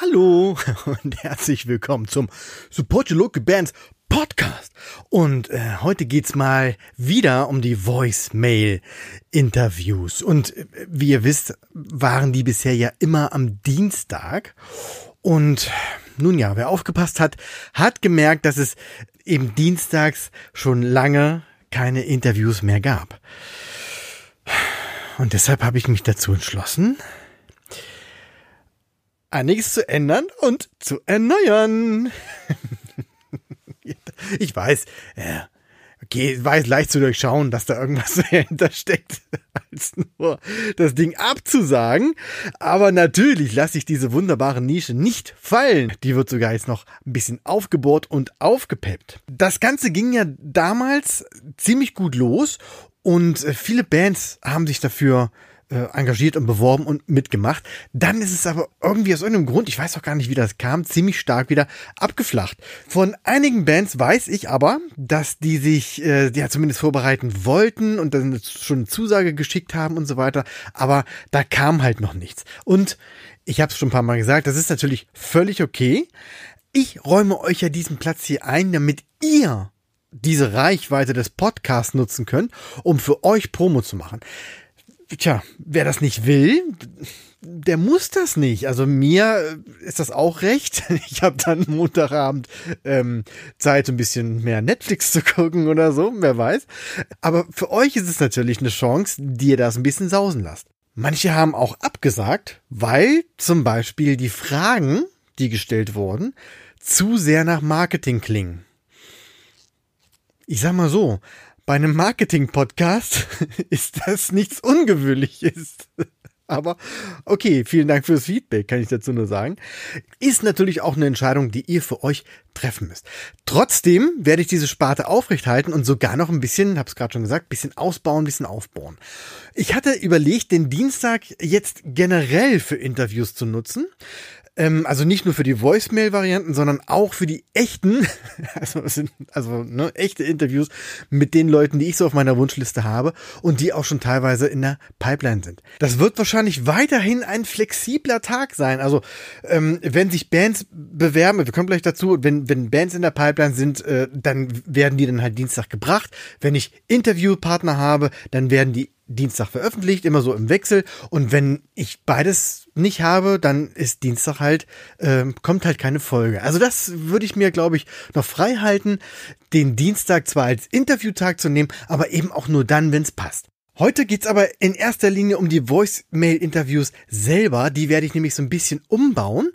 Hallo und herzlich willkommen zum Support Your Local Bands Podcast. Und äh, heute geht's mal wieder um die Voicemail-Interviews. Und äh, wie ihr wisst, waren die bisher ja immer am Dienstag. Und nun ja, wer aufgepasst hat, hat gemerkt, dass es eben dienstags schon lange keine Interviews mehr gab. Und deshalb habe ich mich dazu entschlossen, einiges zu ändern und zu erneuern. ich weiß, ja, okay, war es leicht zu durchschauen, dass da irgendwas dahinter steckt, als nur das Ding abzusagen. Aber natürlich lasse ich diese wunderbare Nische nicht fallen. Die wird sogar jetzt noch ein bisschen aufgebohrt und aufgepeppt. Das Ganze ging ja damals ziemlich gut los und viele Bands haben sich dafür äh, engagiert und beworben und mitgemacht. Dann ist es aber irgendwie aus irgendeinem Grund, ich weiß auch gar nicht, wie das kam, ziemlich stark wieder abgeflacht. Von einigen Bands weiß ich aber, dass die sich äh, ja zumindest vorbereiten wollten und dann schon eine Zusage geschickt haben und so weiter. Aber da kam halt noch nichts. Und ich habe es schon ein paar Mal gesagt, das ist natürlich völlig okay. Ich räume euch ja diesen Platz hier ein, damit ihr diese Reichweite des Podcasts nutzen könnt, um für euch Promo zu machen tja, wer das nicht will, der muss das nicht. Also mir ist das auch recht. Ich habe dann Montagabend ähm, Zeit, ein bisschen mehr Netflix zu gucken oder so, wer weiß. Aber für euch ist es natürlich eine Chance, die ihr das ein bisschen sausen lasst. Manche haben auch abgesagt, weil zum Beispiel die Fragen, die gestellt wurden, zu sehr nach Marketing klingen. Ich sag mal so, bei einem Marketing-Podcast ist das nichts Ungewöhnliches. Aber okay, vielen Dank fürs Feedback, kann ich dazu nur sagen. Ist natürlich auch eine Entscheidung, die ihr für euch treffen müsst. Trotzdem werde ich diese Sparte aufrechthalten und sogar noch ein bisschen, hab's gerade schon gesagt, bisschen ausbauen, bisschen aufbauen. Ich hatte überlegt, den Dienstag jetzt generell für Interviews zu nutzen. Ähm, also nicht nur für die Voicemail-Varianten, sondern auch für die echten, also, also ne, echte Interviews mit den Leuten, die ich so auf meiner Wunschliste habe und die auch schon teilweise in der Pipeline sind. Das wird wahrscheinlich weiterhin ein flexibler Tag sein. Also ähm, wenn sich Bands bewerben, wir kommen gleich dazu, wenn, wenn Bands in der Pipeline sind, äh, dann werden die dann halt Dienstag gebracht. Wenn ich Interviewpartner habe, dann werden die Dienstag veröffentlicht, immer so im Wechsel. Und wenn ich beides nicht habe, dann ist Dienstag halt, äh, kommt halt keine Folge. Also das würde ich mir, glaube ich, noch frei halten, den Dienstag zwar als Interviewtag zu nehmen, aber eben auch nur dann, wenn es passt. Heute geht's aber in erster Linie um die Voicemail-Interviews selber. Die werde ich nämlich so ein bisschen umbauen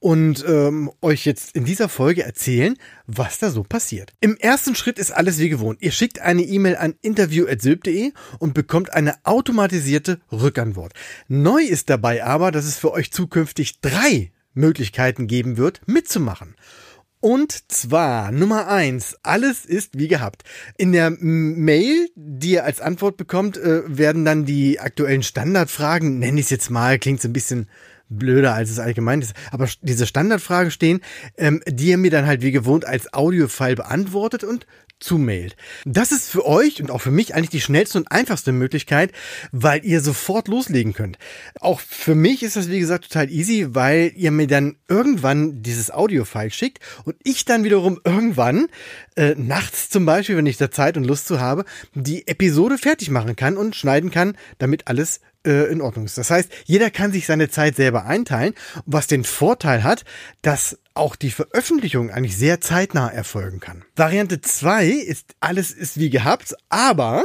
und ähm, euch jetzt in dieser Folge erzählen, was da so passiert. Im ersten Schritt ist alles wie gewohnt. Ihr schickt eine E-Mail an interview.sylp.de und bekommt eine automatisierte Rückantwort. Neu ist dabei aber, dass es für euch zukünftig drei Möglichkeiten geben wird, mitzumachen. Und zwar Nummer eins, alles ist wie gehabt. In der Mail, die ihr als Antwort bekommt, äh, werden dann die aktuellen Standardfragen, nenne ich es jetzt mal, klingt so ein bisschen blöder, als es allgemein ist. Aber diese Standardfragen stehen, ähm, die ihr mir dann halt wie gewohnt als Audiofile beantwortet und zumailt. Das ist für euch und auch für mich eigentlich die schnellste und einfachste Möglichkeit, weil ihr sofort loslegen könnt. Auch für mich ist das wie gesagt total easy, weil ihr mir dann irgendwann dieses Audiofile schickt und ich dann wiederum irgendwann äh, nachts zum Beispiel, wenn ich da Zeit und Lust zu habe, die Episode fertig machen kann und schneiden kann, damit alles äh, in Ordnung ist. Das heißt, jeder kann sich seine Zeit selber einteilen, was den Vorteil hat, dass auch die Veröffentlichung eigentlich sehr zeitnah erfolgen kann. Variante 2 ist, alles ist wie gehabt, aber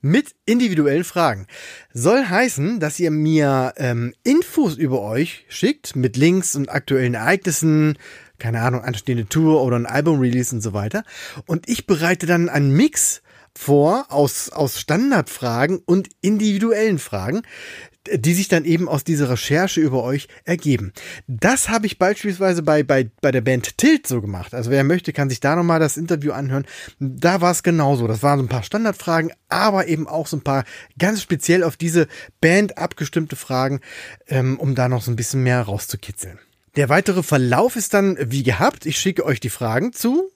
mit individuellen Fragen. Soll heißen, dass ihr mir ähm, Infos über euch schickt mit Links und aktuellen Ereignissen, keine Ahnung, anstehende Tour oder ein Album-Release und so weiter. Und ich bereite dann einen Mix vor aus, aus Standardfragen und individuellen Fragen, die sich dann eben aus dieser Recherche über euch ergeben. Das habe ich beispielsweise bei, bei, bei der Band Tilt so gemacht. Also wer möchte, kann sich da nochmal das Interview anhören. Da war es genauso. Das waren so ein paar Standardfragen, aber eben auch so ein paar ganz speziell auf diese Band abgestimmte Fragen, ähm, um da noch so ein bisschen mehr rauszukitzeln. Der weitere Verlauf ist dann wie gehabt. Ich schicke euch die Fragen zu,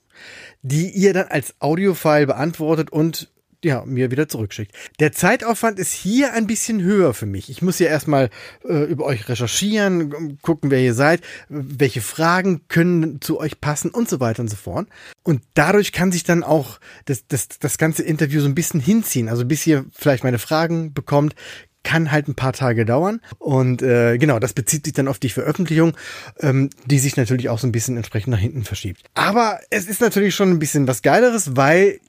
die ihr dann als Audiofile beantwortet und ja, mir wieder zurückschickt. Der Zeitaufwand ist hier ein bisschen höher für mich. Ich muss ja erstmal äh, über euch recherchieren, gucken, wer ihr seid, welche Fragen können zu euch passen und so weiter und so fort. Und dadurch kann sich dann auch das, das, das ganze Interview so ein bisschen hinziehen. Also bis ihr vielleicht meine Fragen bekommt, kann halt ein paar Tage dauern. Und äh, genau, das bezieht sich dann auf die Veröffentlichung, ähm, die sich natürlich auch so ein bisschen entsprechend nach hinten verschiebt. Aber es ist natürlich schon ein bisschen was Geileres, weil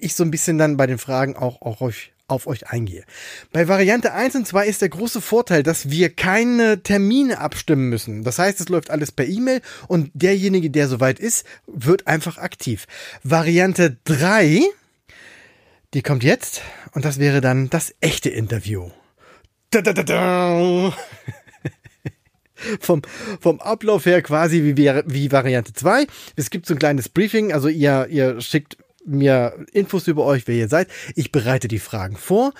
ich so ein bisschen dann bei den Fragen auch, auch euch auf euch eingehe. Bei Variante 1 und 2 ist der große Vorteil, dass wir keine Termine abstimmen müssen. Das heißt, es läuft alles per E-Mail und derjenige, der soweit ist, wird einfach aktiv. Variante 3, die kommt jetzt und das wäre dann das echte Interview. Da, da, da, vom, vom Ablauf her quasi wie, wie Variante 2. Es gibt so ein kleines Briefing, also ihr, ihr schickt mir Infos über euch, wer ihr seid. Ich bereite die Fragen vor.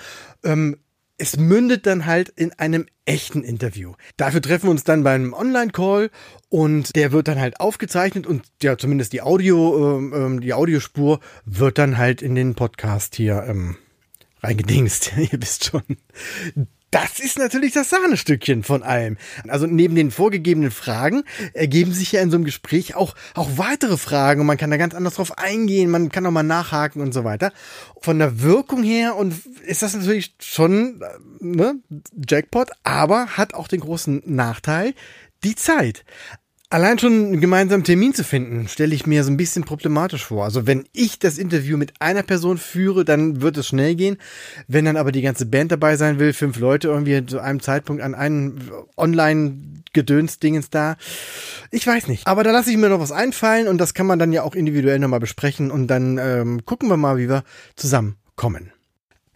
Ähm, es mündet dann halt in einem echten Interview. Dafür treffen wir uns dann beim Online-Call und der wird dann halt aufgezeichnet und ja, zumindest die Audio, ähm, ähm die Audiospur wird dann halt in den Podcast hier ähm, reingedingst. ihr wisst schon. Das ist natürlich das Sahnestückchen von allem. Also neben den vorgegebenen Fragen ergeben sich ja in so einem Gespräch auch, auch weitere Fragen und man kann da ganz anders drauf eingehen, man kann auch mal nachhaken und so weiter. Von der Wirkung her und ist das natürlich schon ne, Jackpot, aber hat auch den großen Nachteil, die Zeit. Allein schon einen gemeinsamen Termin zu finden, stelle ich mir so ein bisschen problematisch vor. Also wenn ich das Interview mit einer Person führe, dann wird es schnell gehen. Wenn dann aber die ganze Band dabei sein will, fünf Leute irgendwie zu einem Zeitpunkt an einem Online-Gedöns-Dingens da. Ich weiß nicht. Aber da lasse ich mir noch was einfallen und das kann man dann ja auch individuell nochmal besprechen und dann ähm, gucken wir mal, wie wir zusammenkommen.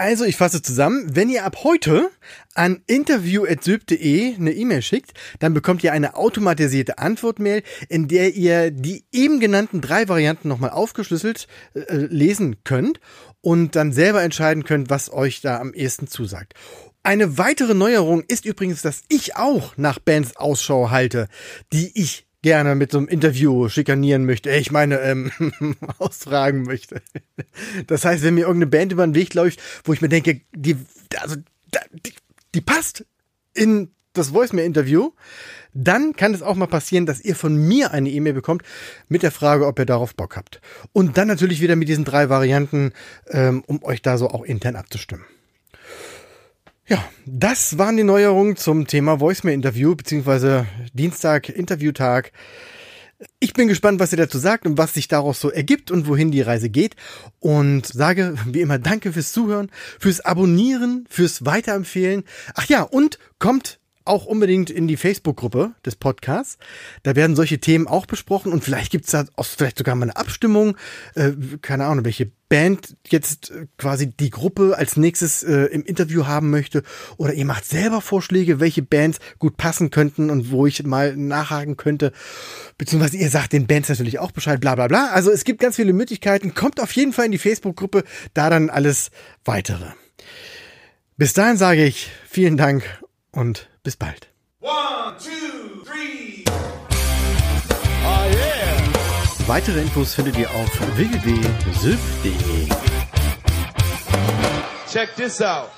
Also, ich fasse zusammen. Wenn ihr ab heute an interview.syb.de eine E-Mail schickt, dann bekommt ihr eine automatisierte Antwortmail, in der ihr die eben genannten drei Varianten nochmal aufgeschlüsselt äh, lesen könnt und dann selber entscheiden könnt, was euch da am ehesten zusagt. Eine weitere Neuerung ist übrigens, dass ich auch nach Bands Ausschau halte, die ich gerne mit so einem Interview schikanieren möchte, ich meine, ähm, ausfragen möchte. Das heißt, wenn mir irgendeine Band über den Weg läuft, wo ich mir denke, die, also, die, die passt in das Voicemail-Interview, dann kann es auch mal passieren, dass ihr von mir eine E-Mail bekommt mit der Frage, ob ihr darauf Bock habt. Und dann natürlich wieder mit diesen drei Varianten, ähm, um euch da so auch intern abzustimmen. Ja, das waren die Neuerungen zum Thema Voicemail-Interview, beziehungsweise Dienstag-Interviewtag. Ich bin gespannt, was ihr dazu sagt und was sich daraus so ergibt und wohin die Reise geht. Und sage wie immer Danke fürs Zuhören, fürs Abonnieren, fürs Weiterempfehlen. Ach ja, und kommt auch unbedingt in die Facebook-Gruppe des Podcasts. Da werden solche Themen auch besprochen und vielleicht gibt's da auch vielleicht sogar mal eine Abstimmung. Äh, keine Ahnung, welche Band jetzt äh, quasi die Gruppe als nächstes äh, im Interview haben möchte. Oder ihr macht selber Vorschläge, welche Bands gut passen könnten und wo ich mal nachhaken könnte. Beziehungsweise ihr sagt den Bands natürlich auch Bescheid, bla bla bla. Also es gibt ganz viele Möglichkeiten. Kommt auf jeden Fall in die Facebook-Gruppe, da dann alles weitere. Bis dahin sage ich vielen Dank und bis bald. One, two, three. Oh yeah. Weitere Infos findet ihr auf www.sylph.de. Check this out.